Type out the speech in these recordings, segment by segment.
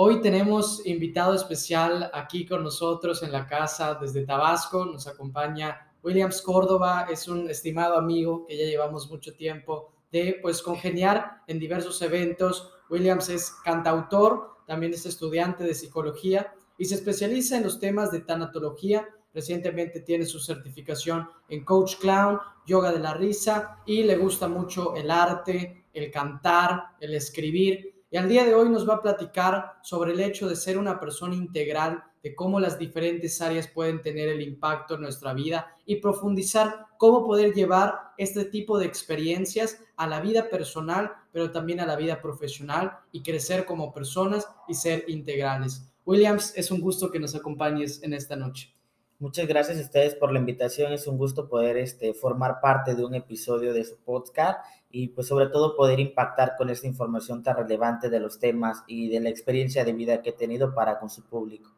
Hoy tenemos invitado especial aquí con nosotros en la casa desde Tabasco. Nos acompaña Williams Córdoba, es un estimado amigo que ya llevamos mucho tiempo de pues congeniar en diversos eventos. Williams es cantautor, también es estudiante de psicología y se especializa en los temas de tanatología. Recientemente tiene su certificación en Coach Clown, yoga de la risa y le gusta mucho el arte, el cantar, el escribir. Y al día de hoy nos va a platicar sobre el hecho de ser una persona integral, de cómo las diferentes áreas pueden tener el impacto en nuestra vida y profundizar cómo poder llevar este tipo de experiencias a la vida personal, pero también a la vida profesional y crecer como personas y ser integrales. Williams, es un gusto que nos acompañes en esta noche. Muchas gracias a ustedes por la invitación. Es un gusto poder este, formar parte de un episodio de su podcast y pues sobre todo poder impactar con esta información tan relevante de los temas y de la experiencia de vida que he tenido para con su público.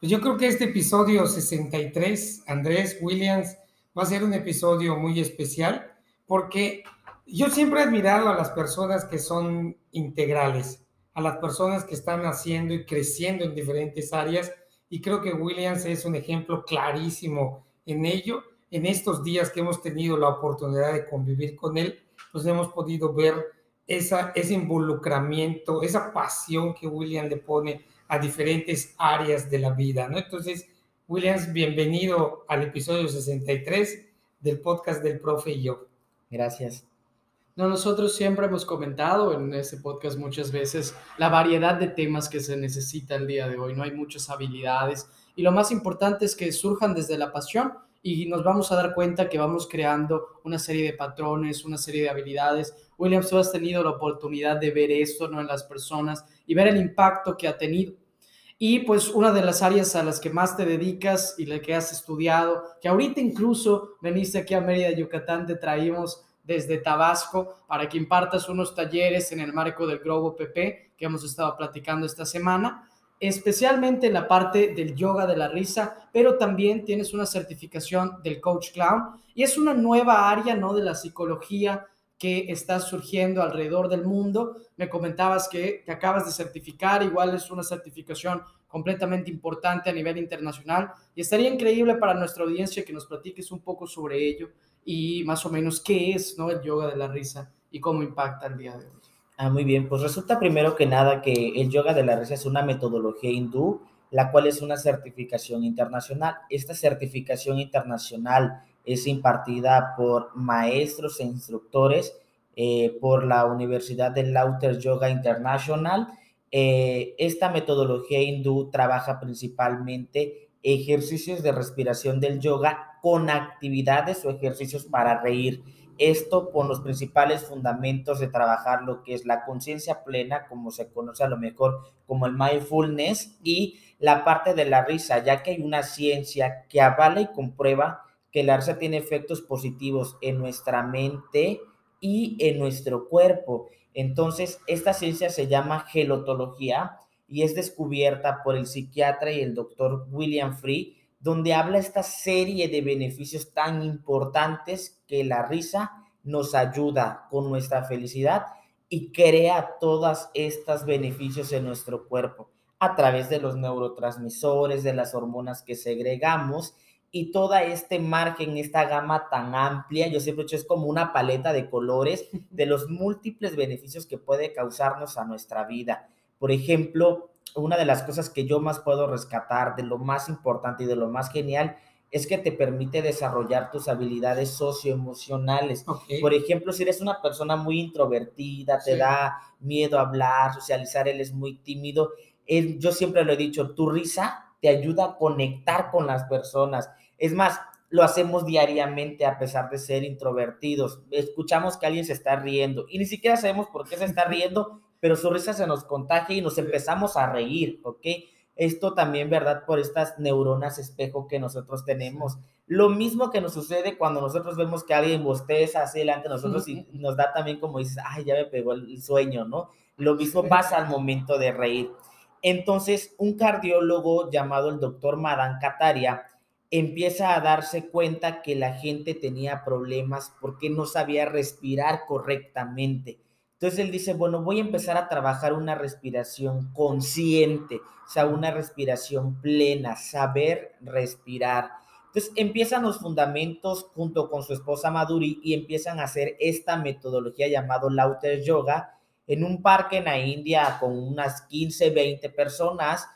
Pues yo creo que este episodio 63, Andrés Williams, va a ser un episodio muy especial porque yo siempre he admirado a las personas que son integrales a las personas que están haciendo y creciendo en diferentes áreas y creo que Williams es un ejemplo clarísimo en ello. En estos días que hemos tenido la oportunidad de convivir con él, pues hemos podido ver esa, ese involucramiento, esa pasión que William le pone a diferentes áreas de la vida, ¿no? Entonces, Williams, bienvenido al episodio 63 del podcast del profe y yo. Gracias. No, nosotros siempre hemos comentado en este podcast muchas veces la variedad de temas que se necesita el día de hoy. No hay muchas habilidades y lo más importante es que surjan desde la pasión y nos vamos a dar cuenta que vamos creando una serie de patrones, una serie de habilidades. Williams, tú has tenido la oportunidad de ver esto ¿no? en las personas y ver el impacto que ha tenido. Y pues una de las áreas a las que más te dedicas y la que has estudiado, que ahorita incluso veniste aquí a Mérida, Yucatán, te traímos desde Tabasco para que impartas unos talleres en el marco del Globo PP que hemos estado platicando esta semana, especialmente en la parte del yoga de la risa, pero también tienes una certificación del Coach Clown y es una nueva área, ¿no? De la psicología que está surgiendo alrededor del mundo. Me comentabas que te acabas de certificar, igual es una certificación completamente importante a nivel internacional y estaría increíble para nuestra audiencia que nos platiques un poco sobre ello y más o menos qué es ¿no? el yoga de la risa y cómo impacta el día de hoy. Ah, muy bien, pues resulta primero que nada que el yoga de la risa es una metodología hindú, la cual es una certificación internacional. Esta certificación internacional es impartida por maestros e instructores eh, por la Universidad de Lauter Yoga International. Eh, esta metodología hindú trabaja principalmente ejercicios de respiración del yoga con actividades o ejercicios para reír. Esto con los principales fundamentos de trabajar lo que es la conciencia plena, como se conoce a lo mejor como el mindfulness, y la parte de la risa, ya que hay una ciencia que avala y comprueba que la risa tiene efectos positivos en nuestra mente y en nuestro cuerpo. Entonces, esta ciencia se llama gelotología y es descubierta por el psiquiatra y el doctor William Free donde habla esta serie de beneficios tan importantes que la risa nos ayuda con nuestra felicidad y crea todos estos beneficios en nuestro cuerpo a través de los neurotransmisores, de las hormonas que segregamos y toda este margen, esta gama tan amplia, yo siempre he dicho, es como una paleta de colores de los múltiples beneficios que puede causarnos a nuestra vida. Por ejemplo, una de las cosas que yo más puedo rescatar, de lo más importante y de lo más genial, es que te permite desarrollar tus habilidades socioemocionales. Por ejemplo, si eres una persona muy introvertida, te da miedo hablar, socializar, él es muy tímido, yo siempre lo he dicho, tu risa te ayuda a conectar con las personas. Es más, lo hacemos diariamente a pesar de ser introvertidos. Escuchamos que alguien se está riendo y ni siquiera sabemos por qué se está riendo, pero su risa se nos contagia y nos empezamos a reír, ¿ok? Esto también, ¿verdad? Por estas neuronas espejo que nosotros tenemos. Lo mismo que nos sucede cuando nosotros vemos que alguien bosteza así delante de nosotros y nos da también como dices, ay, ya me pegó el sueño, ¿no? Lo mismo pasa al momento de reír. Entonces, un cardiólogo llamado el doctor Madan Kataria empieza a darse cuenta que la gente tenía problemas porque no sabía respirar correctamente. Entonces él dice, bueno, voy a empezar a trabajar una respiración consciente, o sea, una respiración plena, saber respirar. Entonces empiezan los fundamentos junto con su esposa Maduri y empiezan a hacer esta metodología llamado Lauter Yoga en un parque en la India con unas 15, 20 personas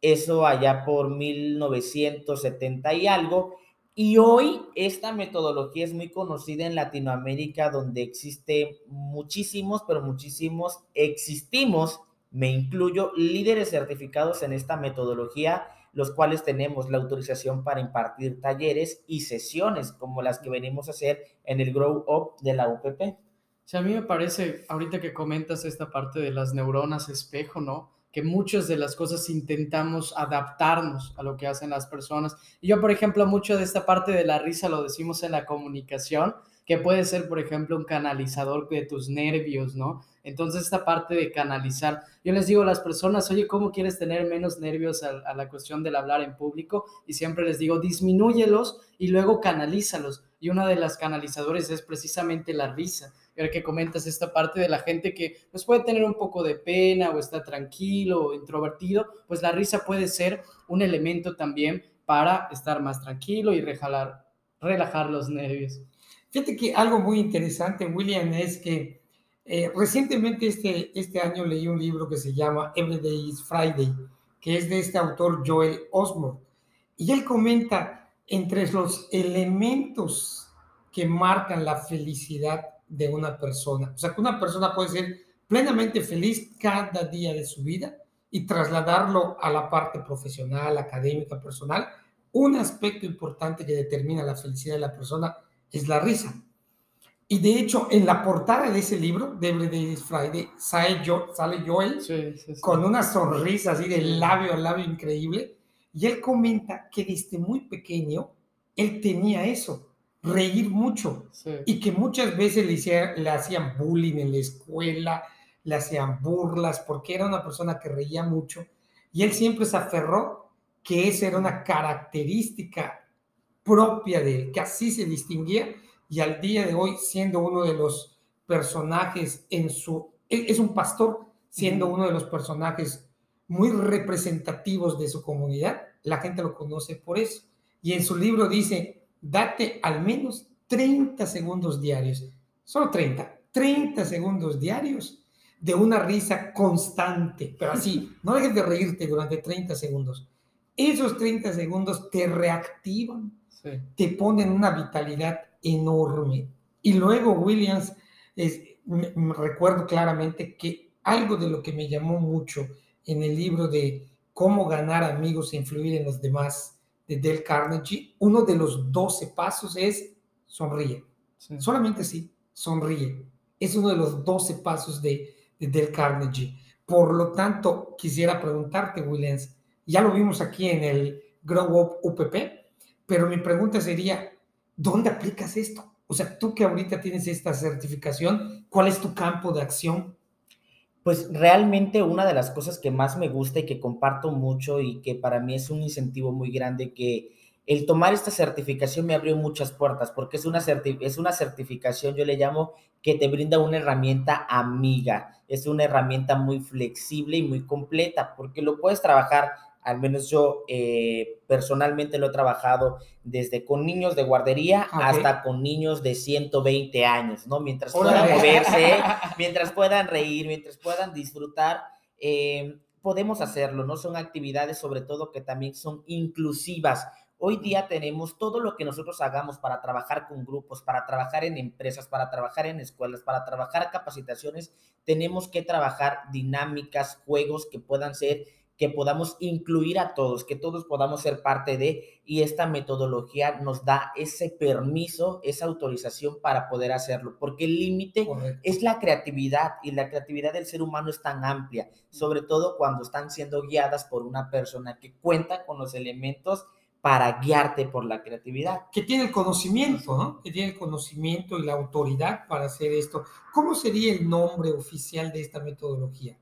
eso allá por 1970 y algo. Y hoy esta metodología es muy conocida en Latinoamérica, donde existe muchísimos, pero muchísimos, existimos, me incluyo, líderes certificados en esta metodología, los cuales tenemos la autorización para impartir talleres y sesiones como las que venimos a hacer en el Grow Up de la UPP. Sí, a mí me parece, ahorita que comentas esta parte de las neuronas espejo, ¿no? Que muchas de las cosas intentamos adaptarnos a lo que hacen las personas. Y yo, por ejemplo, mucho de esta parte de la risa lo decimos en la comunicación, que puede ser, por ejemplo, un canalizador de tus nervios, ¿no? Entonces, esta parte de canalizar, yo les digo a las personas, oye, ¿cómo quieres tener menos nervios a, la cuestión del hablar en público? Y siempre les digo, disminúyelos y luego canalízalos. Y una de las canalizadores es precisamente la risa que comentas esta parte de la gente que pues puede tener un poco de pena o está tranquilo o introvertido, pues la risa puede ser un elemento también para estar más tranquilo y relajar, relajar los nervios. Fíjate que algo muy interesante, William, es que eh, recientemente este, este año leí un libro que se llama Everyday is Friday, que es de este autor Joel Osmond. Y él comenta entre los elementos que marcan la felicidad de una persona. O sea, que una persona puede ser plenamente feliz cada día de su vida y trasladarlo a la parte profesional, académica, personal. Un aspecto importante que determina la felicidad de la persona es la risa. Y de hecho, en la portada de ese libro, de Everyday Friday, sale, Joel con una sonrisa así de labio a labio increíble. Y él comenta que desde muy pequeño él tenía eso, reír mucho. Y que muchas veces le, le hacían bullying en la escuela, le hacían burlas porque era una persona que reía mucho. Y él siempre se aferró que esa era una característica propia de él, que así se distinguía. Y al día de hoy siendo uno de los personajes en su, es un pastor, siendo uno de los personajes muy representativos de su comunidad, la gente lo conoce por eso. Y en su libro dice, date al menos 30 segundos diarios, solo 30, 30 segundos diarios de una risa constante, pero así, no dejes de reírte durante 30 segundos. Esos 30 segundos te reactivan, te ponen una vitalidad enorme. Y luego Williams, es, me, recuerdo claramente que algo de lo que me llamó mucho en el libro de cómo ganar amigos e influir en los demás de Del Carnegie, uno de los 12 pasos es sonríe. Solamente sí, sonríe. Es uno de los 12 pasos de, de Del Carnegie. Por lo tanto, quisiera preguntarte, Williams, ya lo vimos aquí en el Grow Up UPP, pero mi pregunta sería, ¿dónde aplicas esto? O sea, tú que ahorita tienes esta certificación, ¿cuál es tu campo de acción? Pues realmente una de las cosas que más me gusta y que comparto mucho y que para mí es un incentivo muy grande que el tomar esta certificación me abrió muchas puertas porque es una, es una certificación, yo le llamo, que te brinda una herramienta amiga, es una herramienta muy flexible y muy completa porque lo puedes trabajar al menos yo eh, personalmente lo he trabajado desde con niños de guardería hasta con niños de 120 años, ¿no? Mientras puedan moverse, mientras puedan reír, mientras puedan disfrutar, eh, podemos hacerlo, ¿no? Son actividades sobre todo que también son inclusivas. Hoy día tenemos todo lo que nosotros hagamos para trabajar con grupos, para trabajar en empresas, para trabajar en escuelas, para trabajar capacitaciones, tenemos que trabajar dinámicas, juegos que puedan ser que podamos incluir a todos, que todos podamos ser parte de, y esta metodología nos da ese permiso, esa autorización para poder hacerlo, porque el límite es la creatividad y la creatividad del ser humano es tan amplia, sobre todo cuando están siendo guiadas por una persona que cuenta con los elementos para guiarte por la creatividad. Que tiene el conocimiento, ¿no? Que tiene el conocimiento y la autoridad para hacer esto. ¿Cómo sería el nombre oficial de esta metodología?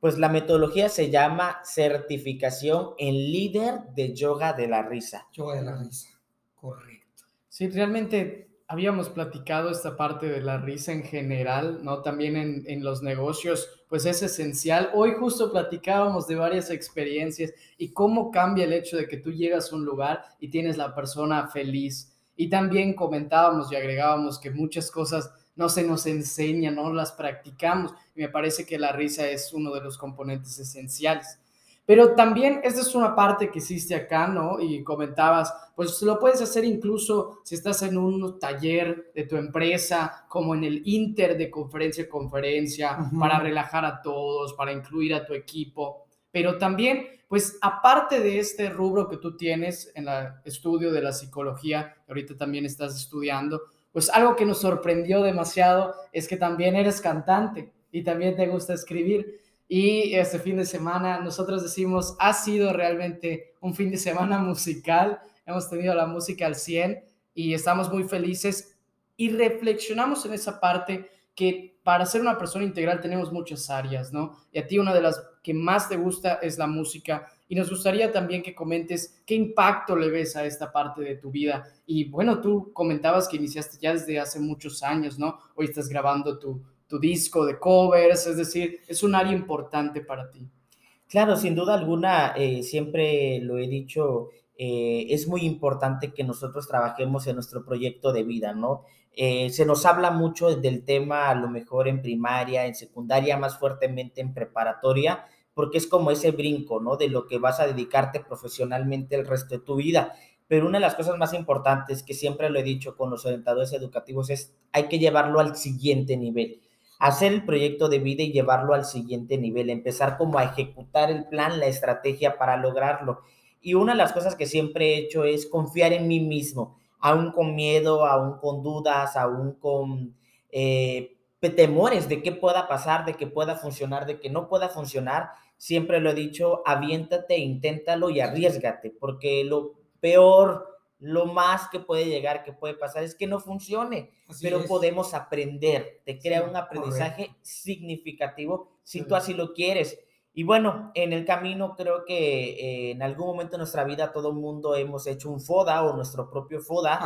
Pues la metodología se llama certificación en líder de yoga de la risa. Yoga de la risa, correcto. Sí, realmente habíamos platicado esta parte de la risa en general, ¿no? También en, en, los negocios, pues es esencial. Hoy justo platicábamos de varias experiencias y cómo cambia el hecho de que tú llegas a un lugar y tienes la persona feliz. Y también comentábamos y agregábamos que muchas cosas no se nos enseña, no las practicamos. Y me parece que la risa es uno de los componentes esenciales. Pero también esta es una parte que existe acá, ¿no? Y comentabas, pues lo puedes hacer incluso si estás en un taller de tu empresa, como en el Inter de conferencia a conferencia, para relajar a todos, para incluir a tu equipo. Pero también, pues aparte de este rubro que tú tienes en el estudio de la psicología, que ahorita también estás estudiando, pues algo que nos sorprendió demasiado es que también eres cantante y también te gusta escribir. Y este fin de semana nosotros decimos, ha sido realmente un fin de semana musical, hemos tenido la música al 100 y estamos muy felices y reflexionamos en esa parte que para ser una persona integral tenemos muchas áreas, ¿no? Y a ti una de las que más te gusta es la música y nos gustaría también que comentes qué impacto le ves a esta parte de tu vida. Y bueno, tú comentabas que iniciaste ya desde hace muchos años, ¿no? Hoy estás grabando tu, tu disco de covers, es decir, es un área importante para ti. Claro, sin duda alguna, eh, siempre lo he dicho, eh, es muy importante que nosotros trabajemos en nuestro proyecto de vida, ¿no? Eh, se nos habla mucho del tema, a lo mejor en primaria, en secundaria, más fuertemente en preparatoria, porque es como ese brinco, ¿no? De lo que vas a dedicarte profesionalmente el resto de tu vida. Pero una de las cosas más importantes que siempre lo he dicho con los orientadores educativos es hay que llevarlo al siguiente nivel. Hacer el proyecto de vida y llevarlo al siguiente nivel, empezar como a ejecutar el plan, la estrategia para lograrlo. Y una de las cosas que siempre he hecho es confiar en mí mismo, aún con miedo, aún con dudas, aún con eh, temores de qué pueda pasar, de que pueda funcionar, de que no pueda funcionar, siempre lo he dicho, aviéntate, inténtalo y arriesgate, porque lo peor, lo más que puede llegar, que puede pasar, es que no funcione, pero podemos aprender, te crea un aprendizaje significativo si tú así lo quieres. Y bueno, en el camino creo que eh, en algún momento de nuestra vida todo el mundo hemos hecho un FODA o nuestro propio FODA.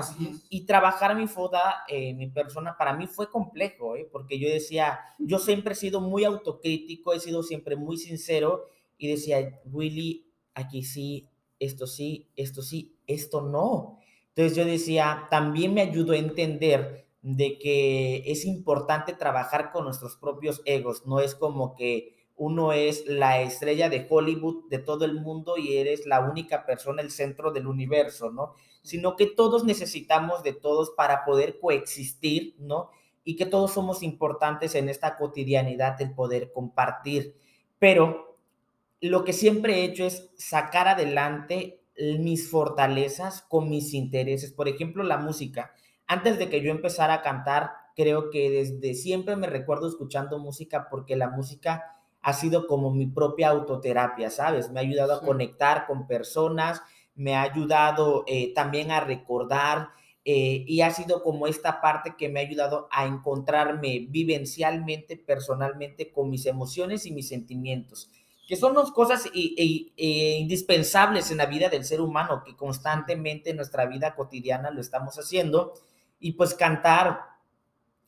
Y trabajar mi FODA, eh, mi persona, para mí fue complejo, ¿eh? porque yo decía, yo siempre he sido muy autocrítico, he sido siempre muy sincero y decía, Willy, aquí sí, esto sí, esto sí, esto no. Entonces yo decía, también me ayudó a entender de que es importante trabajar con nuestros propios egos, no es como que uno es la estrella de Hollywood de todo el mundo y eres la única persona, el centro del universo, ¿no? Sino que todos necesitamos de todos para poder coexistir, ¿no? Y que todos somos importantes en esta cotidianidad, el poder compartir. Pero lo que siempre he hecho es sacar adelante mis fortalezas con mis intereses. Por ejemplo, la música. Antes de que yo empezara a cantar, creo que desde siempre me recuerdo escuchando música porque la música ha sido como mi propia autoterapia, ¿sabes? Me ha ayudado a conectar con personas, me ha ayudado eh, también a recordar eh, y ha sido como esta parte que me ha ayudado a encontrarme vivencialmente, personalmente con mis emociones y mis sentimientos, que son dos cosas indispensables en la vida del ser humano, que constantemente en nuestra vida cotidiana lo estamos haciendo. Y pues cantar,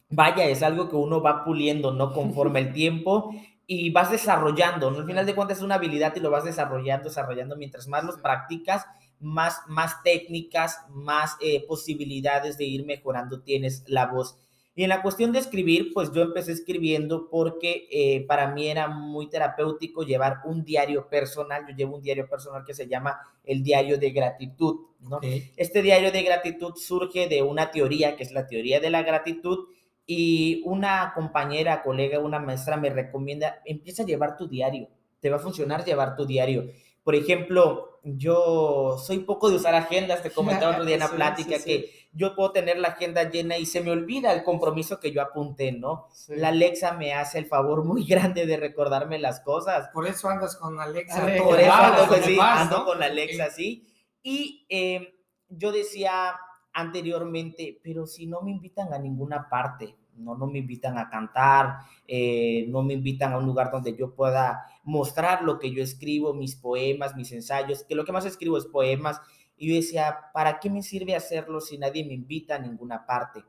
vaya, es algo que uno va puliendo, ¿no? Conforme el tiempo y vas desarrollando, ¿no? Al final de cuentas es una habilidad y lo vas desarrollando, desarrollando. Mientras más los practicas, más, más técnicas, más eh, posibilidades de ir mejorando tienes la voz. Y en la cuestión de escribir, pues yo empecé escribiendo porque eh, para mí era muy terapéutico llevar un diario personal. Yo llevo un diario personal que se llama el diario de gratitud, ¿no? Este diario de gratitud surge de una teoría que es la teoría de la gratitud y una compañera, colega, una maestra me recomienda, empieza a llevar tu diario, te va a funcionar llevar tu diario. Por ejemplo, yo soy poco de usar agendas, te comentaba otro día en la plática que yo puedo tener la agenda llena y se me olvida el compromiso que yo apunté, ¿no? La Alexa me hace el favor muy grande de recordarme las cosas. Por eso andas con Alexa. Por eso ando, con Alexa, sí. Y em, yo decía anteriormente, pero si no me invitan a ninguna parte, no, no me invitan a cantar, eh, no me invitan a un lugar donde yo pueda mostrar lo que yo escribo, mis poemas, mis ensayos, que lo que más escribo es poemas. Y yo decía, ¿para qué me sirve hacerlo si nadie me invita a ninguna parte?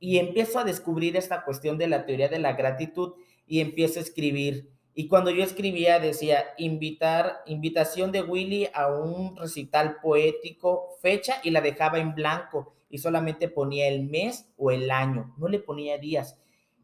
Y empiezo a descubrir esta cuestión de la teoría de la gratitud y empiezo a escribir. Y cuando yo escribía decía, invitar, invitación de Willy a un recital poético, fecha, y la dejaba en blanco y solamente ponía el mes o el año, no le ponía días.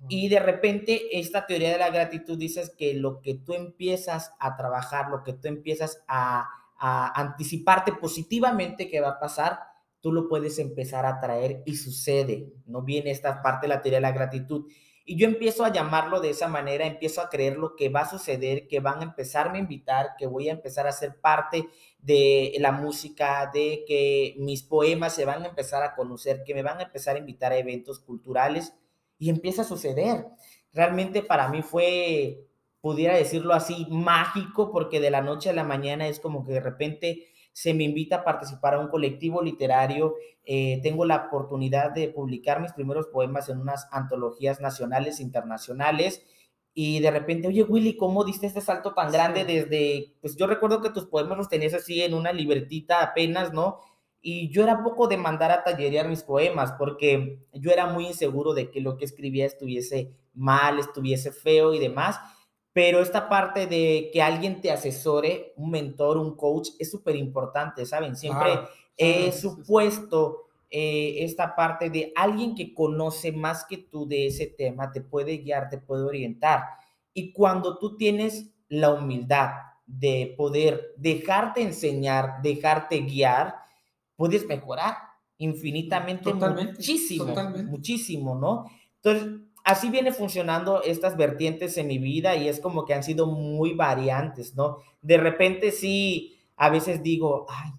Y de repente esta teoría de la gratitud dices que lo que tú empiezas a trabajar, lo que tú empiezas a, a anticiparte positivamente que va a pasar, tú lo puedes empezar a traer y sucede. No viene esta parte de la teoría de la gratitud. Y yo empiezo a llamarlo de esa manera, empiezo a creer lo que va a suceder, que van a empezarme a invitar, que voy a empezar a ser parte de la música, de que mis poemas se van a empezar a conocer, que me van a empezar a invitar a eventos culturales y empieza a suceder. Realmente para mí fue, pudiera decirlo así, mágico, porque de la noche a la mañana es como que de repente se me invita a participar a un colectivo literario, eh, tengo la oportunidad de publicar mis primeros poemas en unas antologías nacionales e internacionales. Y de repente, oye, Willy, ¿cómo diste este salto tan grande desde, pues yo recuerdo que tus poemas los tenías así en una libretita apenas, ¿no? Y yo era poco de mandar a tallerear mis poemas porque yo era muy inseguro de que lo que escribía estuviese mal, estuviese feo y demás. Pero esta parte de que alguien te asesore, un mentor, un coach, es súper importante, ¿saben? Siempre he supuesto eh, esta parte de alguien que conoce más que tú de ese tema, te puede guiar, te puede orientar. Y cuando tú tienes la humildad de poder dejarte enseñar, dejarte guiar, puedes mejorar infinitamente, muchísimo, muchísimo, ¿no? Entonces, así viene funcionando estas vertientes en mi vida y es como que han sido muy variantes, ¿no? De repente sí, a veces digo, ay,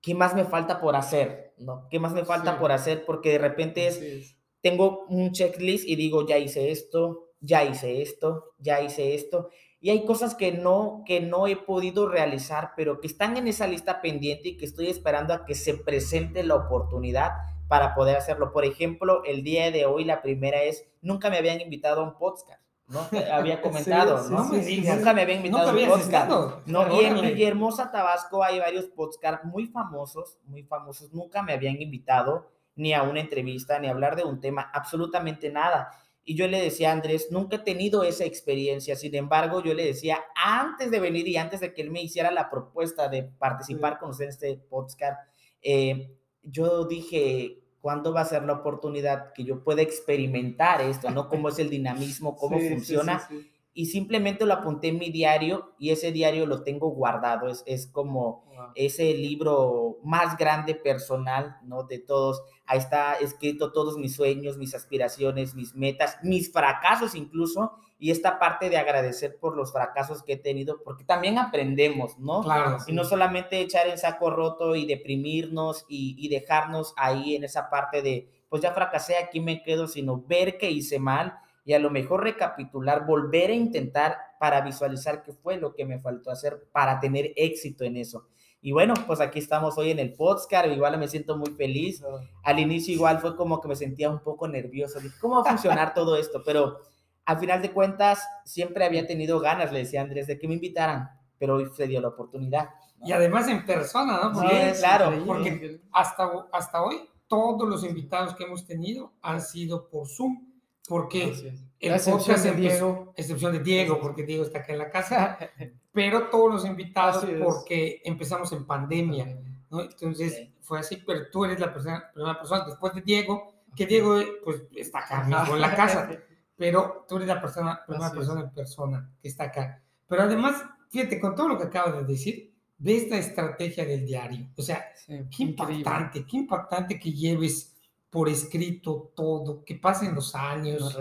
¿qué más me falta por hacer? ¿No? ¿Qué más me falta por hacer? Porque de repente es, tengo un checklist y digo, ya hice esto, ya hice esto, ya hice esto. Y hay cosas que no, que no he podido realizar, pero que están en esa lista pendiente y que estoy esperando a que se presente la oportunidad para poder hacerlo. Por ejemplo, el día de hoy la primera es, nunca me habían invitado a un podcast. ¿no? Había comentado, ¿no? Nunca me habían invitado a un podcast. no, y en Villahermosa, Tabasco, hay varios podcasts muy famosos, muy famosos. Nunca me habían invitado ni a una entrevista, ni a hablar de un tema, absolutamente nada. Y yo le decía a Andrés, nunca he tenido esa experiencia. Sin embargo, yo le decía, antes de venir y antes de que él me hiciera la propuesta de participar con usted en este podcast, eh, yo dije, ¿cuándo va a ser la oportunidad que yo pueda experimentar esto, ¿no? Cómo es el dinamismo, cómo funciona. Y simplemente lo apunté en mi diario y ese diario lo tengo guardado. Es, es como ese libro más grande personal, ¿no? De todos. Ahí está escrito todos mis sueños, mis aspiraciones, mis metas, mis fracasos incluso y esta parte de agradecer por los fracasos que he tenido, porque también aprendemos, ¿no? Claro. Y no solamente echar en saco roto y deprimirnos y, dejarnos ahí en esa parte de, pues ya fracasé, aquí me quedo, sino ver que hice mal y a lo mejor recapitular, volver a intentar para visualizar qué fue lo que me faltó hacer para tener éxito en eso. Y bueno, pues aquí estamos hoy en el podcast, igual me siento muy feliz. Al inicio igual fue como que me sentía un poco nervioso, dije, ¿cómo va a funcionar todo esto? Pero al final de cuentas, siempre había tenido ganas, le decía Andrés, de que me invitaran, pero hoy se dio la oportunidad. Y además en persona, ¿no? Porque, sí, claro. Porque hasta, hasta hoy todos los invitados que hemos tenido han sido por Zoom, porque el excepción de Diego. Excepción de Diego, porque Diego está acá en la casa, pero todos los invitados porque empezamos en pandemia, ¿no? Entonces fue así, pero tú eres la persona, primera persona después de Diego, que Diego pues está acá mismo en la casa. pero tú eres la persona, primera persona en persona que está acá. Pero además, fíjate, con todo lo que acabas de decir, de esta estrategia del diario. O sea, qué impactante, qué impactante que lleves por escrito todo, que pasen los años.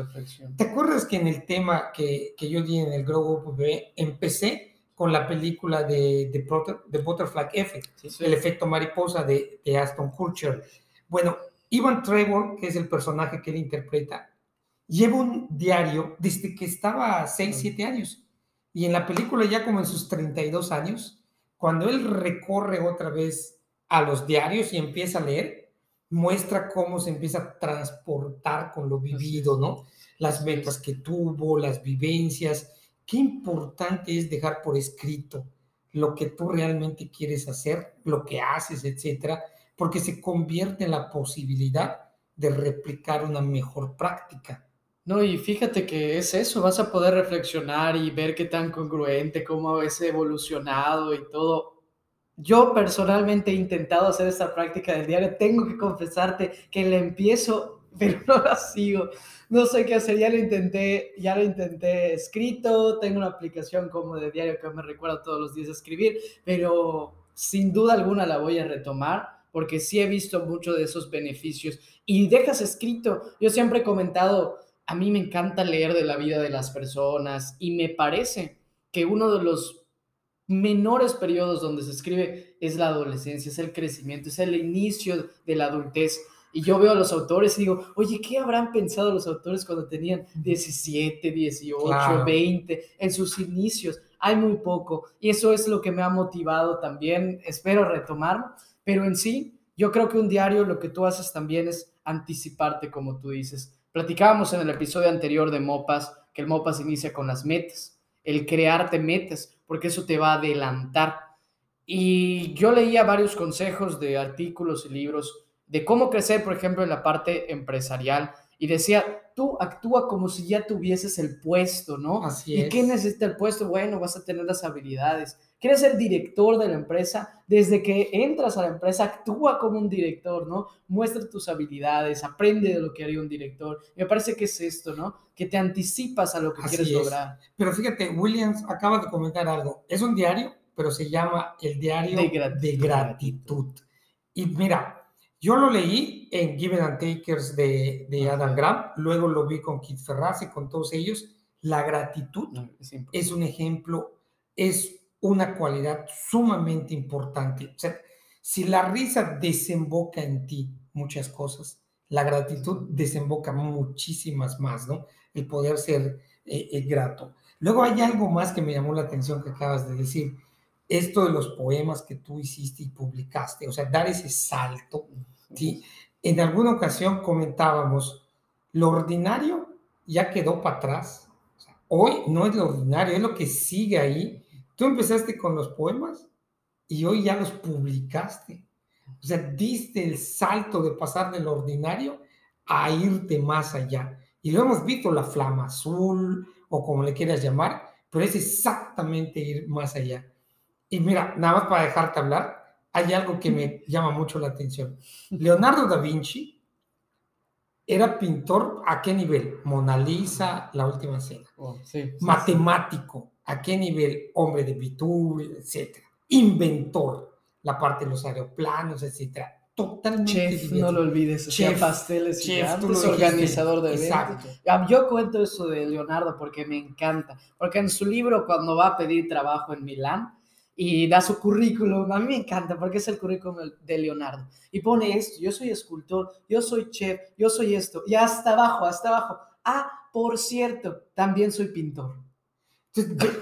¿Te acuerdas que en el tema que, que yo di en el Grow Up empecé con la película de, de, Butter- de Butterfly Effect, Sí. el efecto mariposa de, de Aston Kutcher? Bueno, Ivan Trevor, que es el personaje que él interpreta, lleva un diario desde que estaba 6, 7 años. Y en la película ya como en sus 32 años, cuando él recorre otra vez a los diarios y empieza a leer, muestra cómo se empieza a transportar con lo vivido, ¿no? Las metas que tuvo, las vivencias. Qué importante es dejar por escrito lo que tú realmente quieres hacer, lo que haces, etcétera, porque se convierte en la posibilidad de replicar una mejor práctica. No, y fíjate que es eso, vas a poder reflexionar y ver qué tan congruente, cómo es evolucionado y todo. Yo personalmente he intentado hacer esta práctica del diario. Tengo que confesarte que la empiezo, pero no la sigo. No sé qué hacer. Ya lo intenté, ya lo intenté escrito. Tengo una aplicación como de diario que me recuerda todos los días a escribir, pero sin duda alguna la voy a retomar porque sí he visto mucho de esos beneficios. Y dejas escrito. Yo siempre he comentado, a mí me encanta leer de la vida de las personas y me parece que uno de los menores periodos donde se escribe es la adolescencia, es el crecimiento, es el inicio de la adultez. Y yo veo a los autores y digo, oye, ¿qué habrán pensado los autores cuando tenían 17, 18, Claro. 20, en sus inicios? Hay muy poco. Y eso es lo que me ha motivado también. Espero retomarlo. Pero en sí, yo creo que un diario lo que tú haces también es anticiparte, como tú dices. Platicábamos en el episodio anterior de Mopas que el Mopas inicia con las metas, el crearte metas, porque eso te va a adelantar. Y yo leía varios consejos de artículos y libros de cómo crecer, por ejemplo, en la parte empresarial. Y decía, tú actúa como si ya tuvieses el puesto, ¿no? Así ¿Y es. qué necesita el puesto? Bueno, vas a tener las habilidades. ¿Quieres ser director de la empresa? Desde que entras a la empresa, actúa como un director, ¿no? Muestra tus habilidades, aprende de lo que haría un director. Me parece que es esto, ¿no? Que te anticipas a lo que Así quieres es. lograr. Pero fíjate, Williams acaba de comentar algo. Es un diario, pero se llama el diario De gratitud. Y mira, yo lo leí en Given and Takers de, de Adam Grant, luego lo vi con Kit Ferraz y con todos ellos. La gratitud es un ejemplo, es una cualidad sumamente importante. O sea, si la risa desemboca en ti muchas cosas, la gratitud desemboca muchísimas más, ¿no? El poder ser eh, eh, grato. Luego hay algo más que me llamó la atención que acabas de decir, esto de los poemas que tú hiciste y publicaste, o sea, dar ese salto, ¿sí? En alguna ocasión comentábamos, lo ordinario ya quedó para atrás. O sea, hoy no es lo ordinario, es lo que sigue ahí. Tú empezaste con los poemas y hoy ya los publicaste. O sea, diste el salto de pasar del ordinario a irte más allá. Y lo hemos visto, la flama azul o como le quieras llamar, pero es exactamente ir más allá. Y mira, nada más para dejarte hablar, hay algo que me llama mucho la atención. Leonardo da Vinci era pintor a qué nivel? Mona Lisa, la última cena. Oh, sí, sí. Matemático, a qué nivel? Hombre de Vitruve, etcétera. Inventor, la parte de los aeroplanos, etcétera. Totalmente Chef, divertido. no lo olvides, Chef, pasteles chef, tú gigantes, lo dijiste. organizador de eventos. Ah, Yo cuento eso de Leonardo porque me encanta, porque en su libro cuando va a pedir trabajo en Milán y da su currículum, a mí me encanta porque es el currículum de Leonardo y pone esto, yo soy escultor, yo soy chef, yo soy esto y hasta abajo, hasta abajo. Ah, por cierto, también soy pintor.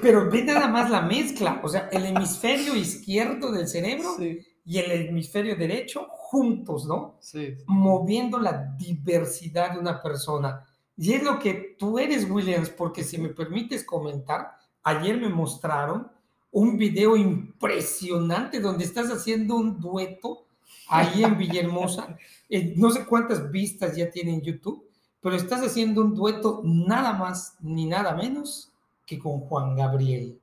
Pero ve nada más la mezcla, o sea, el hemisferio izquierdo del cerebro Sí, y el hemisferio derecho juntos, ¿no? sí. Moviendo la diversidad de una persona. Y es lo que tú eres, Williams, porque si me permites comentar, ayer me mostraron un video impresionante donde estás haciendo un dueto ahí en Villahermosa. Eh, no sé cuántas vistas ya tiene en YouTube, pero estás haciendo un dueto nada más ni nada menos que con Juan Gabriel.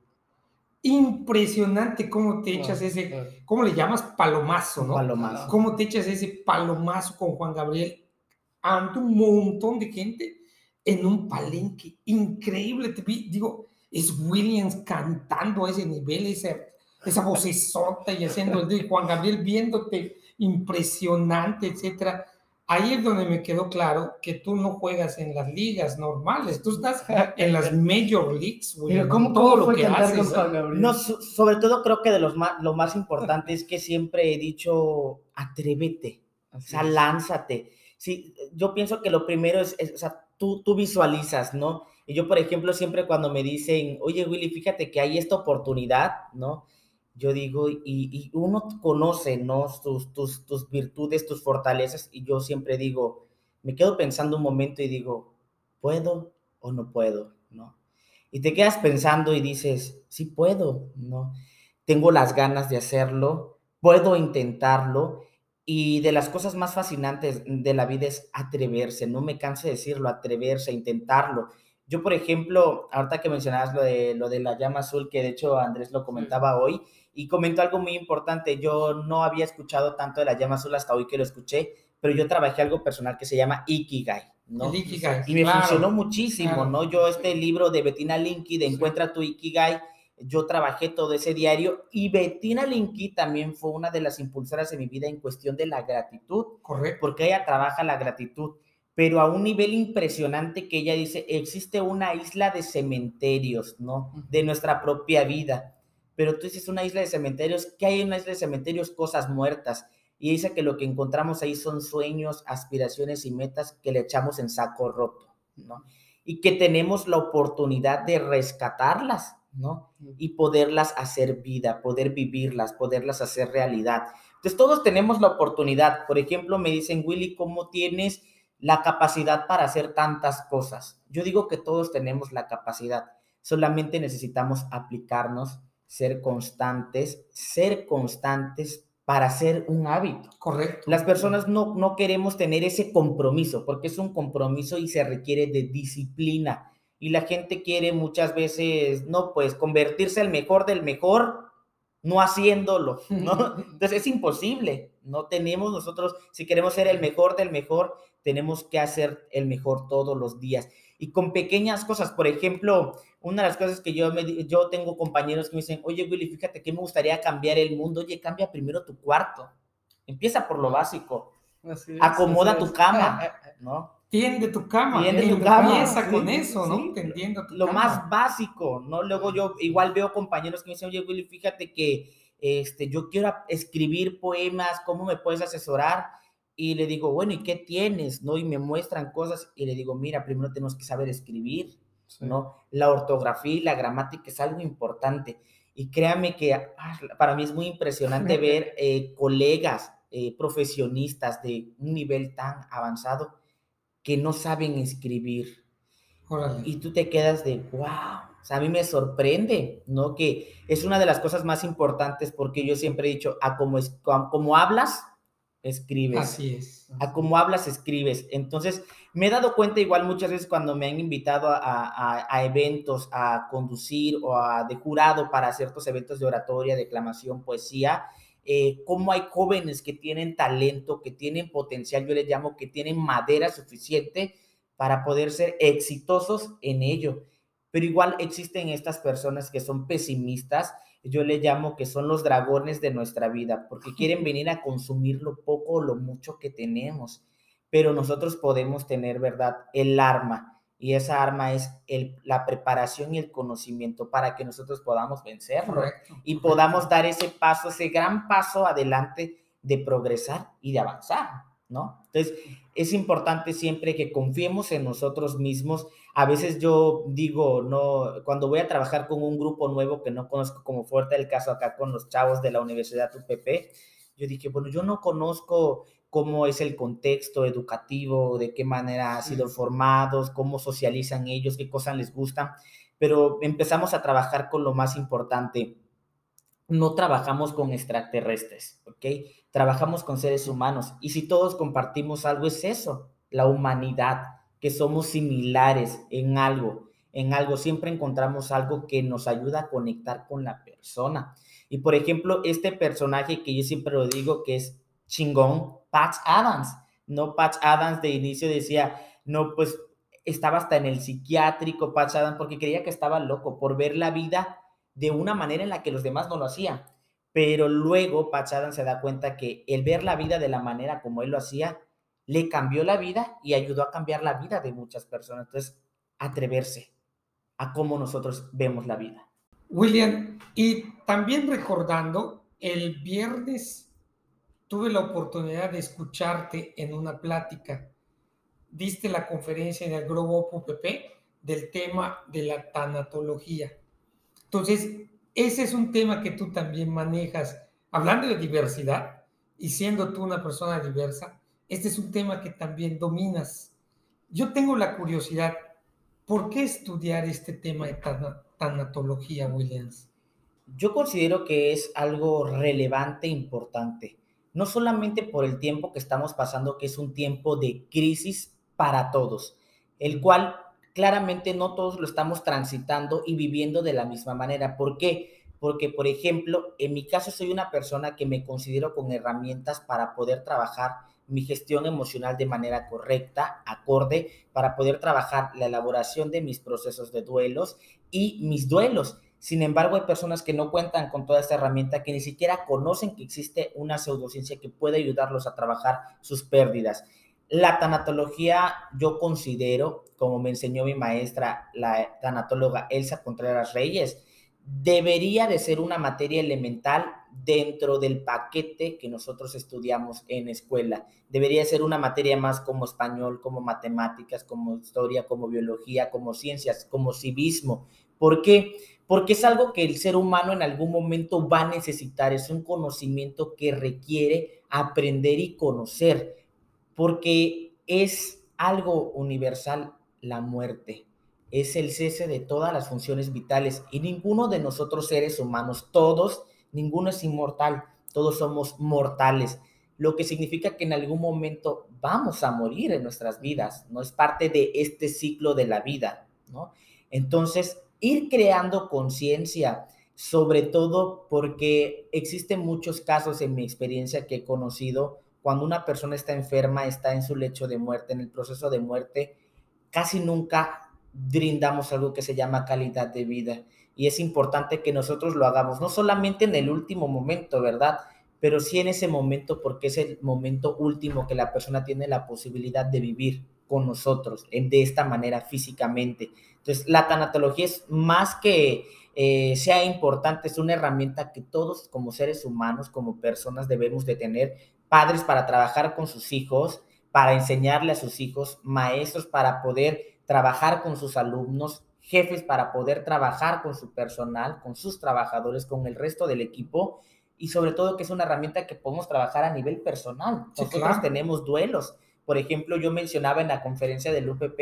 Impresionante cómo te echas Claro, ese, claro. ¿cómo le llamas? Palomazo, ¿no? Palomazo. ¿Cómo te echas ese palomazo con Juan Gabriel ante un montón de gente en un palenque? Increíble, te vi, digo, es Williams cantando a ese nivel, esa, esa vocesota y haciendo el de Juan Gabriel viéndote impresionante, etcétera. ahí es donde me quedó claro que tú no juegas en las ligas normales, tú estás en las major leagues, güey. Pero ¿cómo, todo lo que haces? No, sobre todo creo que de los más, lo más importante es que siempre he dicho, atrévete, o sea, lánzate. Sí, yo pienso que lo primero es, es o sea, tú, tú visualizas, ¿no? Y yo, por ejemplo, siempre cuando me dicen, oye, Willy, fíjate que hay esta oportunidad, ¿no? Yo digo, y, y uno conoce, ¿no? Tus, tus, tus virtudes, tus fortalezas, y yo siempre digo, me quedo pensando un momento y digo, ¿puedo o no puedo, ¿no? Y te quedas pensando y dices, sí puedo, ¿no? Tengo las ganas de hacerlo, puedo intentarlo, y de las cosas más fascinantes de la vida es atreverse, no me canso de decirlo, atreverse, intentarlo. Yo, por ejemplo, ahorita que mencionabas lo de, lo de la llama azul, que de hecho Andrés lo comentaba hoy, y comentó algo muy importante, yo no había escuchado tanto de la llama azul hasta hoy que lo escuché, pero yo trabajé algo personal que se llama Ikigai, ¿no? Ikigai, y me funcionó muchísimo, ¿no? Yo este libro de Bettina Linky de Encuentra tu Ikigai, yo trabajé todo ese diario y Bettina Linky también fue una de las impulsoras de mi vida en cuestión de la gratitud. Correcto. Porque ella trabaja la gratitud pero a un nivel impresionante que ella dice, existe una isla de cementerios, ¿no? De nuestra propia vida. Pero tú dices una isla de cementerios, ¿qué hay en una isla de cementerios? Cosas muertas. Y dice que lo que encontramos ahí son sueños, aspiraciones y metas que le echamos en saco roto, ¿no? Y que tenemos la oportunidad de rescatarlas, ¿no? Y poderlas hacer vida, poder vivirlas, poderlas hacer realidad. Entonces todos tenemos la oportunidad. Por ejemplo, me dicen, Willy, ¿cómo tienes la capacidad para hacer tantas cosas. Yo digo que todos tenemos la capacidad, solamente necesitamos aplicarnos, ser constantes, ser constantes para hacer un hábito. Correcto. Las personas no, no queremos tener ese compromiso, porque es un compromiso y se requiere de disciplina. Y la gente quiere muchas veces, no, pues convertirse al mejor del mejor, no haciéndolo, ¿no? Entonces es imposible. No tenemos nosotros, si queremos ser el mejor del mejor, tenemos que hacer el mejor todos los días. Y con pequeñas cosas, por ejemplo, una de las cosas que yo, me, yo tengo compañeros que me dicen, oye Willy, fíjate que me gustaría cambiar el mundo. Oye, cambia primero tu cuarto. Empieza por lo básico. Acomoda tu cama, ¿no? Tiende tu cama. Tiende tu cama. Empieza con eso, ¿no? Tendiendo tu Lo más básico, ¿no? Luego yo igual veo compañeros que me dicen, oye Willy, fíjate que este, yo quiero escribir poemas, ¿cómo me puedes asesorar? y le digo, bueno, ¿y qué tienes? ¿No? Y me muestran cosas y le digo, mira, primero tenemos que saber escribir, ¿no? La ortografía y la gramática es algo importante. Y créame que ah, para mí es muy impresionante ver eh, colegas eh, profesionistas de un nivel tan avanzado que no saben escribir. Y tú te quedas de, wow, o sea, a mí me sorprende, ¿no? Que es una de las cosas más importantes porque yo siempre he dicho, a como, es, como hablas, escribes. Así es. A cómo hablas, escribes. Entonces, me he dado cuenta igual muchas veces cuando me han invitado a, eventos, a conducir o a de jurado para ciertos eventos de oratoria, declamación, poesía, eh, cómo hay jóvenes que tienen talento, que tienen potencial, yo les llamo que tienen madera suficiente para poder ser exitosos en ello. Pero igual existen estas personas que son pesimistas yo le llamo que son los dragones de nuestra vida, porque quieren venir a consumir lo poco o lo mucho que tenemos. Pero nosotros podemos tener, ¿verdad? El arma. Y esa arma es el, la preparación y el conocimiento para que nosotros podamos vencerlo y podamos dar ese paso, ese gran paso adelante de progresar y de avanzar, ¿no? Entonces, es importante siempre que confiemos en nosotros mismos a veces yo digo, no, cuando voy a trabajar con un grupo nuevo que no conozco, como fuerte el caso acá con los chavos de la Universidad UPP, yo dije, bueno, yo no conozco cómo es el contexto educativo, de qué manera han sido formados, cómo socializan ellos, qué cosas les gustan, pero empezamos a trabajar con lo más importante. No trabajamos con extraterrestres, ¿ok? Trabajamos con seres humanos y si todos compartimos algo es eso, la humanidad que somos similares en algo, en algo, siempre encontramos algo que nos ayuda a conectar con la persona. Y por ejemplo, este personaje que yo siempre lo digo que es chingón, Patch Adams, ¿no? Patch Adams de inicio decía, no, pues estaba hasta en el psiquiátrico, Patch Adams, porque creía que estaba loco por ver la vida de una manera en la que los demás no lo hacían. Pero luego Patch Adams se da cuenta que el ver la vida de la manera como él lo hacía le cambió la vida y ayudó a cambiar la vida de muchas personas. Entonces, atreverse a cómo nosotros vemos la vida. William, y también recordando, el viernes tuve la oportunidad de escucharte en una plática. Diste la conferencia en el Grupo UPP del tema de la tanatología. Entonces, ese es un tema que tú también manejas. Hablando de diversidad y siendo tú una persona diversa, este es un tema que también dominas. Yo tengo la curiosidad, ¿por qué estudiar este tema de tanatología, Williams? Yo considero que es algo relevante, importante, no solamente por el tiempo que estamos pasando, que es un tiempo de crisis para todos, el cual claramente no todos lo estamos transitando y viviendo de la misma manera. ¿Por qué? Porque, por ejemplo, en mi caso soy una persona que me considero con herramientas para poder trabajar mi gestión emocional de manera correcta, acorde, para poder trabajar la elaboración de mis procesos de duelos y mis duelos. Sin embargo, hay personas que no cuentan con toda esta herramienta, que ni siquiera conocen que existe una pseudociencia que puede ayudarlos a trabajar sus pérdidas. La tanatología, yo considero, como me enseñó mi maestra, la tanatóloga Elsa Contreras Reyes, debería de ser una materia elemental dentro del paquete que nosotros estudiamos en escuela. Debería ser una materia más como español, como matemáticas, como historia, como biología, como ciencias, como civismo. ¿Por qué? Porque es algo que el ser humano en algún momento va a necesitar, es un conocimiento que requiere aprender y conocer porque es algo universal la muerte. Es el cese de todas las funciones vitales y ninguno de nosotros seres humanos, todos, ninguno es inmortal, todos somos mortales, lo que significa que en algún momento vamos a morir en nuestras vidas, no es parte de este ciclo de la vida, ¿no? Entonces, ir creando conciencia, sobre todo porque existen muchos casos en mi experiencia que he conocido cuando una persona está enferma, está en su lecho de muerte, en el proceso de muerte, casi nunca brindamos algo que se llama calidad de vida. Y es importante que nosotros lo hagamos, no solamente en el último momento, ¿verdad? Pero sí en ese momento, porque es el momento último que la persona tiene la posibilidad de vivir con nosotros de esta manera físicamente. Entonces, la tanatología es más que eh, sea importante, es una herramienta que todos como seres humanos, como personas debemos de tener padres para trabajar con sus hijos, para enseñarle a sus hijos, maestros para poder trabajar con sus alumnos, jefes para poder trabajar con su personal, con sus trabajadores, con el resto del equipo y sobre todo que es una herramienta que podemos trabajar a nivel personal. Nosotros tenemos duelos. Por ejemplo, yo mencionaba en la conferencia del UPP,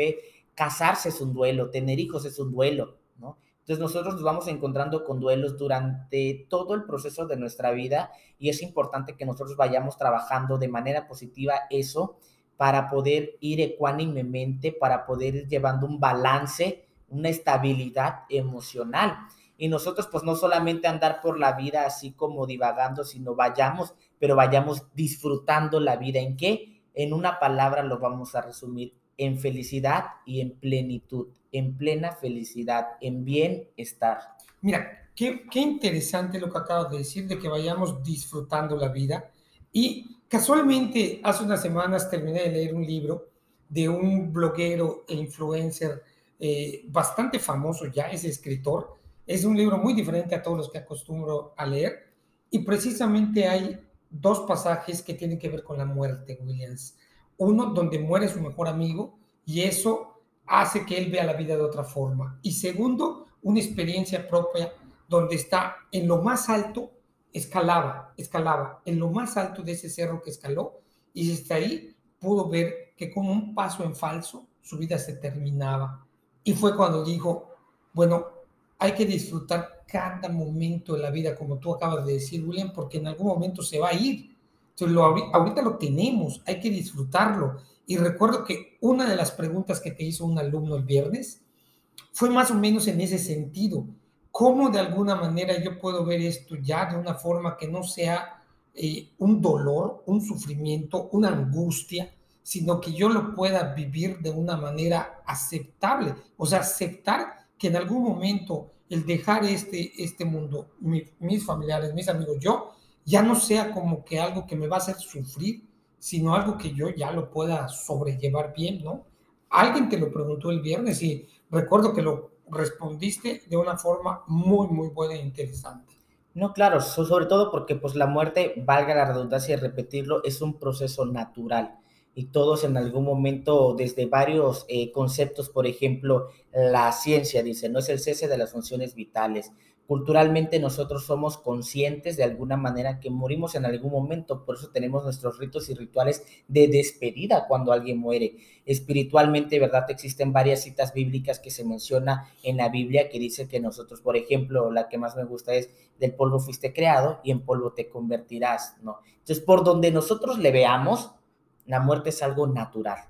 casarse es un duelo, tener hijos es un duelo, ¿no? Entonces nosotros nos vamos encontrando con duelos durante todo el proceso de nuestra vida y es importante que nosotros vayamos trabajando de manera positiva eso para poder ir ecuánimemente, para poder ir llevando un balance, una estabilidad emocional. Y nosotros pues no solamente andar por la vida así como divagando, sino vayamos, pero vayamos disfrutando la vida. ¿En qué? En una palabra lo vamos a resumir, en felicidad y en plenitud en plena felicidad, en bienestar. Mira, qué, qué interesante lo que acabas de decir, de que vayamos disfrutando la vida. Y casualmente, hace unas semanas terminé de leer un libro de un bloguero e influencer eh, bastante famoso ya, es escritor. Es un libro muy diferente a todos los que acostumbro a leer. Y precisamente hay dos pasajes que tienen que ver con la muerte, Williams. Uno donde muere su mejor amigo y eso hace que él vea la vida de otra forma. Y segundo, una experiencia propia donde está en lo más alto, escalaba, escalaba, en lo más alto de ese cerro que escaló, y desde ahí pudo ver que como un paso en falso, su vida se terminaba. Y fue cuando dijo, bueno, hay que disfrutar cada momento de la vida, como tú acabas de decir, William, porque en algún momento se va a ir. Entonces, lo, ahorita lo tenemos, hay que disfrutarlo y recuerdo que una de las preguntas que te hizo un alumno el viernes fue más o menos en ese sentido. ¿Cómo de alguna manera yo puedo ver esto ya de una forma que no sea eh, un dolor, un sufrimiento, una angustia, sino que yo lo pueda vivir de una manera aceptable? O sea, aceptar que en algún momento el dejar este, este mundo, mis familiares, mis amigos, yo, ya no sea como que algo que me va a hacer sufrir, sino algo que yo ya lo pueda sobrellevar bien, ¿no? Alguien te lo preguntó el viernes y recuerdo que lo respondiste de una forma muy, muy buena e interesante. No, claro, sobre todo porque pues la muerte, valga la redundancia y repetirlo, es un proceso natural y todos en algún momento, desde varios eh, conceptos, por ejemplo, la ciencia dice, no es el cese de las funciones vitales, Culturalmente nosotros somos conscientes de alguna manera que morimos en algún momento, por eso tenemos nuestros ritos y rituales de despedida cuando alguien muere. Espiritualmente, ¿verdad? Existen varias citas bíblicas que se menciona en la Biblia que dice que nosotros, por ejemplo, la que más me gusta es del polvo fuiste creado y en polvo te convertirás, ¿no? Entonces, por donde nosotros le veamos, la muerte es algo natural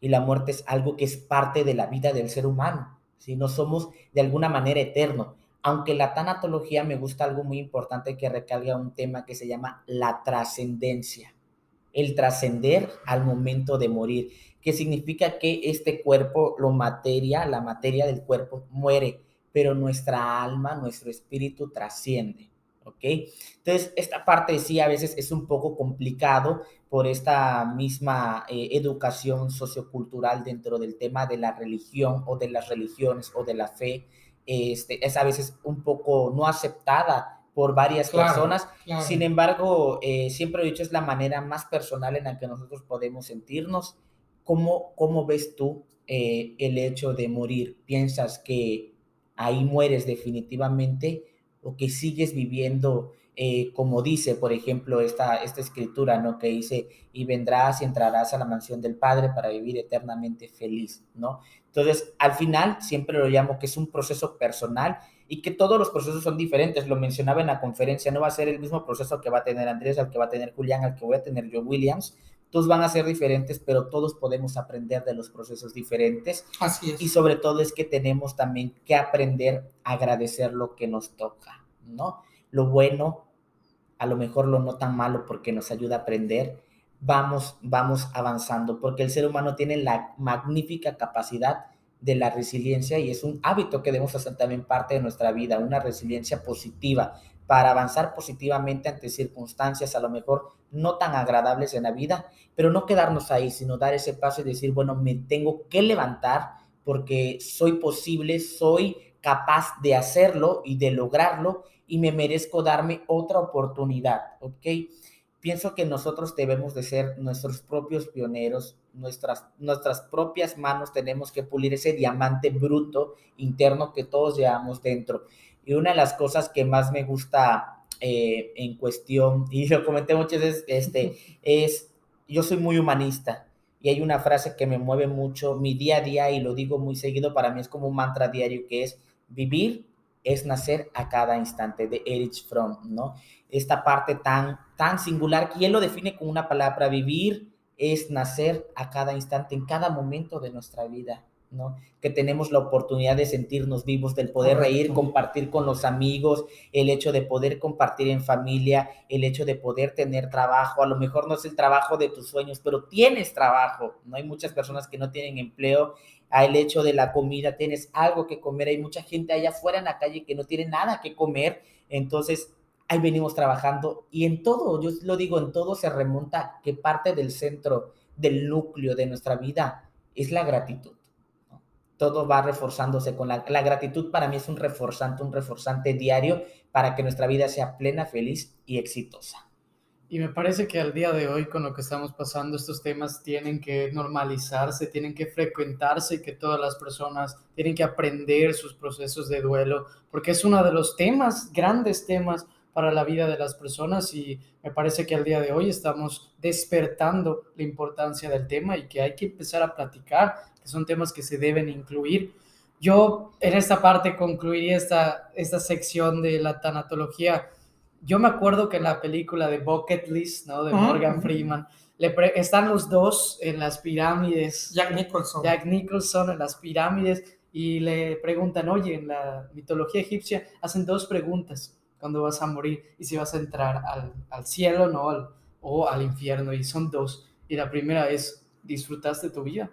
y la muerte es algo que es parte de la vida del ser humano, si no somos de alguna manera eterno aunque la tanatología me gusta algo muy importante que recalga un tema que se llama la trascendencia, el trascender al momento de morir, que significa que este cuerpo, lo materia, la materia del cuerpo muere, pero nuestra alma, nuestro espíritu trasciende. ¿Ok? Entonces, esta parte sí a veces es un poco complicado por esta misma eh, educación sociocultural dentro del tema de la religión o de las religiones o de la fe este, es a veces un poco no aceptada por varias personas. Sin embargo, eh, siempre he dicho, es la manera más personal en la que nosotros podemos sentirnos. ¿Cómo, cómo ves tú eh, el hecho de morir? ¿Piensas que ahí mueres definitivamente o que sigues viviendo eh, como dice, por ejemplo, esta, esta escritura, ¿no? Que dice, y vendrás y entrarás a la mansión del Padre para vivir eternamente feliz, ¿no? Entonces, al final, siempre lo llamo que es un proceso personal y que todos los procesos son diferentes. Lo mencionaba en la conferencia, no va a ser el mismo proceso que va a tener Andrés, al que va a tener Julián, al que voy a tener yo, Williams. Todos van a ser diferentes, pero todos podemos aprender de los procesos diferentes. Así es. Y sobre todo es que tenemos también que aprender a agradecer lo que nos toca, ¿no? Lo bueno, a lo mejor lo no tan malo porque nos ayuda a aprender vamos, vamos avanzando, porque el ser humano tiene la magnífica capacidad de la resiliencia y es un hábito que debemos hacer también parte de nuestra vida, una resiliencia positiva para avanzar positivamente ante circunstancias a lo mejor no tan agradables en la vida, pero no quedarnos ahí, sino dar ese paso y decir, bueno, me tengo que levantar porque soy posible, soy capaz de hacerlo y de lograrlo y me merezco darme otra oportunidad, ¿ok? Pienso que nosotros debemos de ser nuestros propios pioneros, nuestras, nuestras propias manos tenemos que pulir ese diamante bruto interno que todos llevamos dentro. Y una de las cosas que más me gusta eh, en cuestión, y lo comenté muchas veces, este, es, yo soy muy humanista y hay una frase que me mueve mucho mi día a día y lo digo muy seguido, para mí es como un mantra diario que es vivir es nacer a cada instante de Erich Fromm, ¿no? Esta parte tan, tan singular que él lo define con una palabra, vivir es nacer a cada instante, en cada momento de nuestra vida, ¿no? Que tenemos la oportunidad de sentirnos vivos, del poder reír, compartir con los amigos, el hecho de poder compartir en familia, el hecho de poder tener trabajo, a lo mejor no es el trabajo de tus sueños, pero tienes trabajo, ¿no? Hay muchas personas que no tienen empleo el hecho de la comida, tienes algo que comer, hay mucha gente allá afuera en la calle que no tiene nada que comer, entonces ahí venimos trabajando y en todo, yo lo digo, en todo se remonta que parte del centro, del núcleo de nuestra vida es la gratitud. Todo va reforzándose con la, la gratitud para mí es un reforzante, un reforzante diario para que nuestra vida sea plena, feliz y exitosa. Y me parece que al día de hoy, con lo que estamos pasando, estos temas tienen que normalizarse, tienen que frecuentarse y que todas las personas tienen que aprender sus procesos de duelo, porque es uno de los temas, grandes temas para la vida de las personas y me parece que al día de hoy estamos despertando la importancia del tema y que hay que empezar a platicar, que son temas que se deben incluir. Yo en esta parte concluiría esta, esta sección de la tanatología yo me acuerdo que en la película de Bucket List, ¿no? De Morgan Freeman, le están los dos en las pirámides. Jack Nicholson. Jack Nicholson en las pirámides y le preguntan, oye, en la mitología egipcia hacen dos preguntas cuando vas a morir y si vas a entrar al, al cielo, ¿no? o al infierno. Y son dos. Y la primera es, ¿disfrutaste tu vida?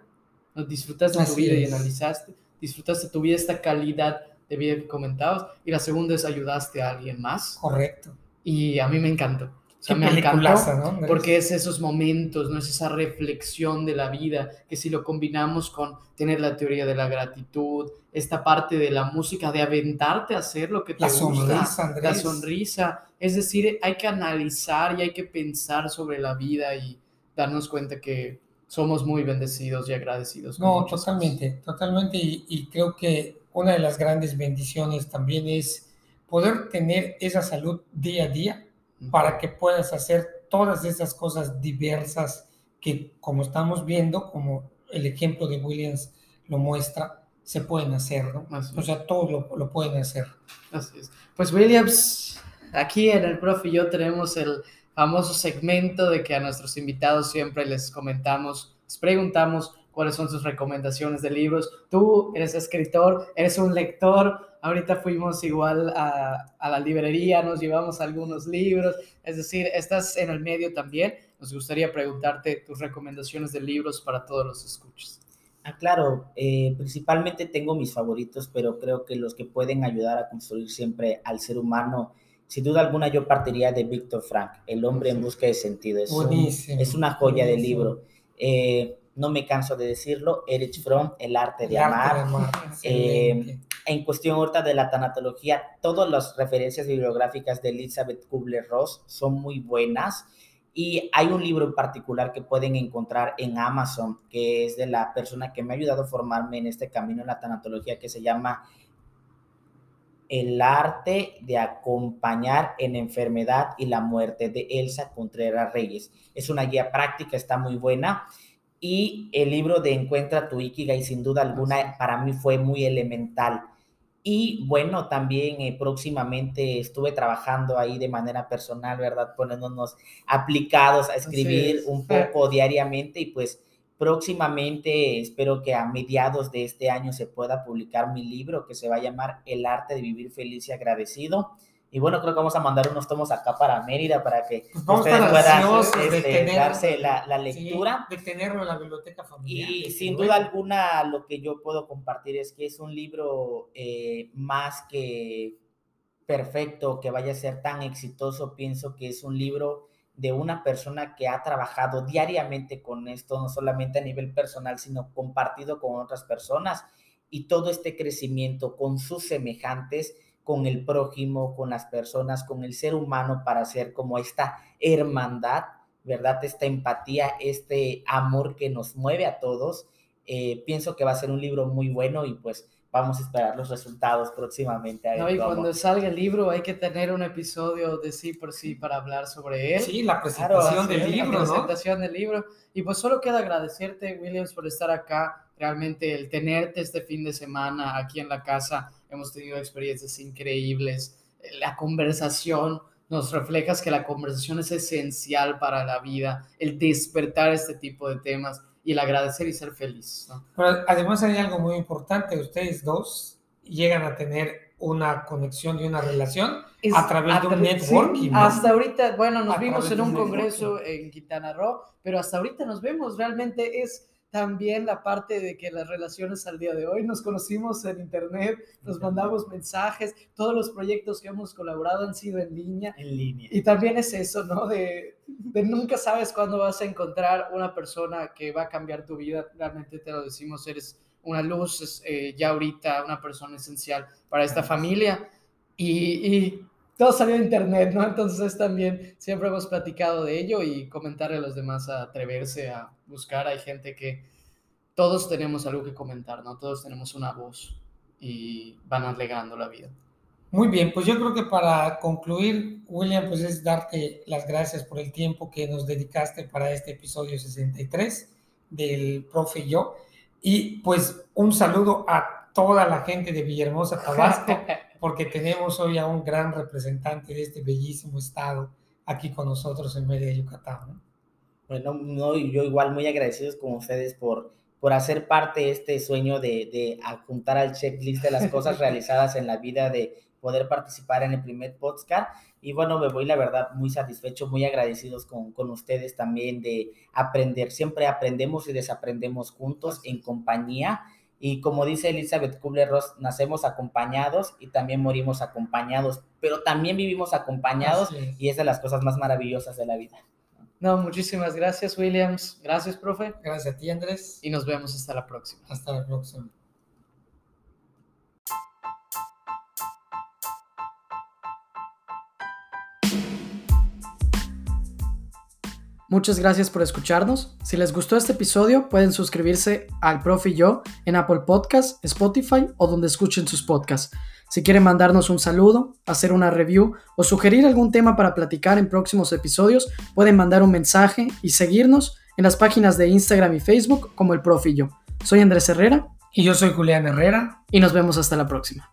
¿No? ¿Disfrutaste tu vida y analizaste? ¿Disfrutaste tu vida, esta calidad de vida que comentabas, y la segunda es ayudaste a alguien más. Correcto. Y a mí me encantó. O sea, Qué me encantó porque es esos momentos, no es esa reflexión de la vida, que si lo combinamos con tener la teoría de la gratitud, esta parte de la música, de aventarte a hacer lo que te La gusta, sonrisa, la Andrés. sonrisa, es decir, hay que analizar y hay que pensar sobre la vida y darnos cuenta que somos muy bendecidos y agradecidos. No, cosas. totalmente, totalmente. Y, y creo que una de las grandes bendiciones también es poder tener esa salud día a día para que puedas hacer todas esas cosas diversas que, como estamos viendo, como el ejemplo de Williams lo muestra, se pueden hacer, ¿no? Así O sea, todos lo, lo pueden hacer. Así es. Pues Williams, aquí en el profe y yo tenemos el famoso segmento de que a nuestros invitados siempre les comentamos, les preguntamos cuáles son sus recomendaciones de libros. Tú eres escritor, eres un lector. Ahorita fuimos igual a, a la librería, nos llevamos algunos libros. Es decir, estás en el medio también. Nos gustaría preguntarte tus recomendaciones de libros para todos los escuchas. Ah, claro, eh, principalmente tengo mis favoritos, pero creo que los que pueden ayudar a construir siempre al ser humano, sin duda alguna yo partiría de Víctor Frank, El hombre en busca de sentido. Es, un- es una joya de buenísimo. libro. Eh, no me canso de decirlo, Erich Fromm, El arte de El arte amar. de amar, Eh. En cuestión ahorita de la tanatología, todas las referencias bibliográficas de Elizabeth Kubler-Ross son muy buenas. Y hay un libro en particular que pueden encontrar en Amazon, que es de la persona que me ha ayudado a formarme en este camino en la tanatología, que se llama El arte de acompañar en enfermedad y la muerte de Elsa Contreras Reyes. Es una guía práctica, está muy buena. Y el libro de Encuentra tu Ikigai, sin duda alguna, para mí fue muy elemental. Y bueno, también eh, próximamente estuve trabajando ahí de manera personal, ¿verdad? Poniéndonos aplicados a escribir es. un poco diariamente y pues próximamente espero que a mediados de este año se pueda publicar mi libro que se va a llamar El arte de vivir feliz y agradecido. Y bueno, creo que vamos a mandar unos tomos acá para Mérida para que Pues ustedes puedan este, tener- darse la, la Sí, lectura. de tenerlo en la biblioteca familiar. Y sin bueno. duda alguna lo que yo puedo compartir es que es un libro eh, más que perfecto, que vaya a ser tan exitoso. Pienso que es un libro de una persona que ha trabajado diariamente con esto, no solamente a nivel personal, sino compartido con otras personas. Y todo este crecimiento con sus semejantes, con el prójimo, con las personas, con el ser humano, para hacer como esta hermandad, ¿verdad? Esta empatía, este amor que nos mueve a todos. Eh, pienso que va a ser un libro muy bueno y pues vamos a esperar los resultados próximamente. a ver No, y cómo. cuando salga el libro hay que tener un episodio de sí por sí para hablar sobre él. Sí, la presentación Claro, del Sí, libro, la ¿no? presentación del libro. Y pues solo queda agradecerte, Williams, por estar acá. Realmente el tenerte este fin de semana aquí en la casa, hemos tenido experiencias increíbles. La conversación, nos reflejas que la conversación es esencial para la vida, el despertar este tipo de temas y el agradecer y ser feliz. ¿no? Pero además hay algo muy importante, ustedes dos llegan a tener una conexión y una relación Es a través de un networking, sí, ¿no? hasta ahorita, bueno, nos A vimos en un congreso en Quintana Roo, pero hasta ahorita nos vemos. Realmente es también la parte de que las relaciones al día de hoy nos conocimos en internet, nos mandamos mensajes, todos los proyectos que hemos colaborado han sido en línea. En línea. Y también es eso, ¿no? De, de nunca sabes cuándo vas a encontrar una persona que va a cambiar tu vida. Realmente te lo decimos, eres una luz, es, eh, ya ahorita una persona esencial para esta familia. Y, y todo salió de internet, ¿no? Entonces también siempre hemos platicado de ello y comentarle a los demás a atreverse a buscar. Hay gente que todos tenemos algo que comentar, ¿no? Todos tenemos una voz y van alegrando la vida. Muy bien, pues yo creo que para concluir, William, pues es darte las gracias por el tiempo que nos dedicaste para este episodio 63 del profe y yo. Y pues un saludo a toda la gente de Villahermosa, Tabasco, porque tenemos hoy a un gran representante de este bellísimo estado aquí con nosotros en Mérida, Yucatán. ¿no? Bueno, no, yo igual muy agradecidos con ustedes por, por hacer parte de este sueño de, de apuntar al checklist de las cosas realizadas en la vida, de poder participar en el primer podcast. Y bueno, me voy la verdad muy satisfecho, muy agradecidos con, con ustedes también de aprender. Siempre aprendemos y desaprendemos juntos en compañía. Y como dice Elizabeth Kubler-Ross, nacemos acompañados y también morimos acompañados, pero también vivimos acompañados y es de las cosas más maravillosas de la vida. No, muchísimas gracias, Williams. Gracias, profe. Gracias a ti, Andrés. Y nos vemos hasta la próxima. Hasta la próxima. Muchas gracias por escucharnos. Si les gustó este episodio, pueden suscribirse al Profe y yo en Apple Podcasts, Spotify o donde escuchen sus podcasts. Si quieren mandarnos un saludo, hacer una review o sugerir algún tema para platicar en próximos episodios, pueden mandar un mensaje y seguirnos en las páginas de Instagram y Facebook como el yo. Soy Andrés Herrera. Y yo soy Julián Herrera. Y nos vemos hasta la próxima.